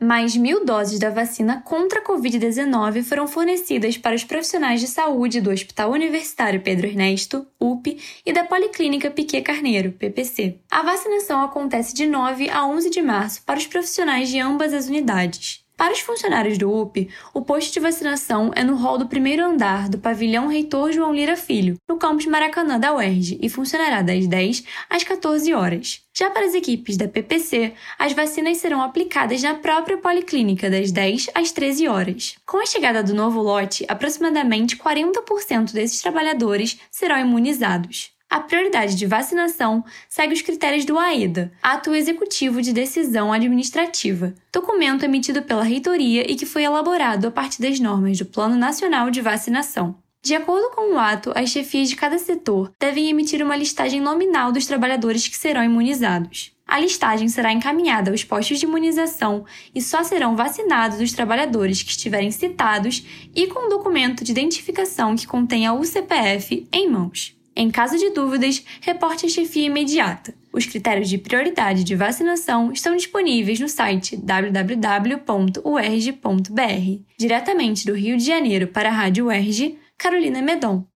Mais mil doses da vacina contra a Covid-19 foram fornecidas para os profissionais de saúde do Hospital Universitário Pedro Ernesto, UP, e da Policlínica Piquet Carneiro, PPC. A vacinação acontece de 9 a 11 de março para os profissionais de ambas as unidades. Para os funcionários do UP, o posto de vacinação é no hall do primeiro andar do pavilhão Reitor João Lira Filho, no campus Maracanã da UERJ, e funcionará das 10 às 14 horas. Já para as equipes da PPC, as vacinas serão aplicadas na própria policlínica das 10 às 13 horas. Com a chegada do novo lote, aproximadamente 40% desses trabalhadores serão imunizados. A prioridade de vacinação segue os critérios do AEDA, Ato Executivo de Decisão Administrativa, documento emitido pela Reitoria e que foi elaborado a partir das normas do Plano Nacional de Vacinação. De acordo com o ato, as chefias de cada setor devem emitir uma listagem nominal dos trabalhadores que serão imunizados. A listagem será encaminhada aos postos de imunização e só serão vacinados os trabalhadores que estiverem citados e com documento de identificação que contenha o CPF em mãos. Em caso de dúvidas, reporte a chefia imediata. Os critérios de prioridade de vacinação estão disponíveis no site www.uerj.br. Diretamente do Rio de Janeiro para a Rádio UERJ, Carolina Medon.